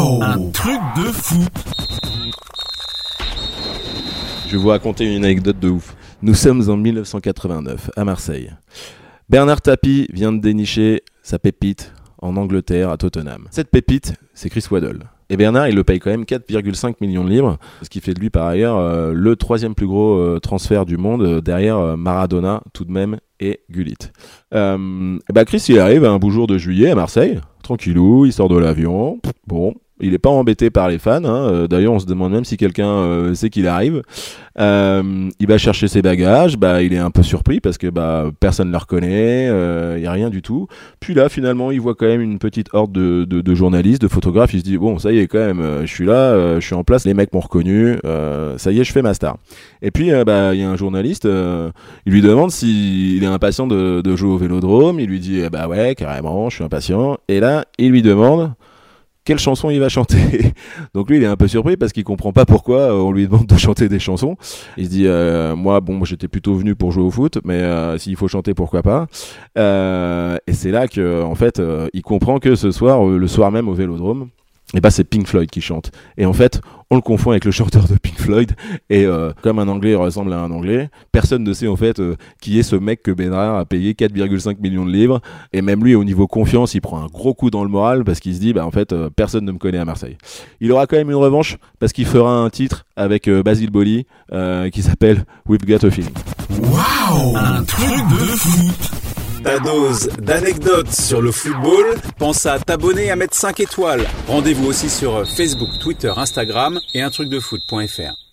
Waouh Un truc de fou Je vais vous raconter une anecdote de ouf. Nous sommes en 1989 à Marseille. Bernard Tapie vient de dénicher sa pépite en Angleterre à Tottenham. Cette pépite, c'est Chris Waddle. Et Bernard, il le paye quand même 4,5 millions de livres, ce qui fait de lui par ailleurs euh, le troisième plus gros euh, transfert du monde euh, derrière Maradona tout de même et Gullit. et bah Chris, il arrive un beau jour de juillet à Marseille, tranquillou, il sort de l'avion. Bon, il n'est pas embêté par les fans. Hein. Euh, d'ailleurs, on se demande même si quelqu'un euh, sait qu'il arrive. Euh, il va chercher ses bagages. Bah, il est un peu surpris parce que bah, personne ne le reconnaît. Il n'y a rien du tout. Puis là, finalement, il voit quand même une petite horde de, journalistes, de photographes. Il se dit bon, ça y est, quand même, je suis là, je suis en place. Les mecs m'ont reconnu. ça y est, je fais ma star. Et puis, bah, il y a un journaliste. il lui demande s'il est impatient de, de, jouer au Vélodrome. Il lui dit bah ouais, carrément, je suis impatient. Et là, il lui demande quelle chanson il va chanter. Donc lui, il est un peu surpris parce qu'il comprend pas pourquoi euh, on lui demande de chanter des chansons. Il se dit, euh, moi, bon, j'étais plutôt venu pour jouer au foot, mais euh, s'il faut chanter, pourquoi pas. et c'est là que, en fait, il comprend que ce soir, le soir même au Vélodrome, et bah c'est Pink Floyd qui chante. Et en fait, on le confond avec le chanteur de Pink Floyd. Et euh, comme un Anglais ressemble à un Anglais, personne ne sait en fait euh, qui est ce mec que Benard a payé 4,5 millions de livres. Et même lui, au niveau confiance, il prend un gros coup dans le moral parce qu'il se dit, bah en fait, euh, personne ne me connaît à Marseille. Il aura quand même une revanche parce qu'il fera un titre avec Basil Boli qui s'appelle We've Got a Feeling. Waouh Un truc de foot ta dose d'anecdotes sur le football, pense à t'abonner à mettre 5 étoiles. Rendez-vous aussi sur Facebook, Twitter, Instagram et un truc de foot.fr.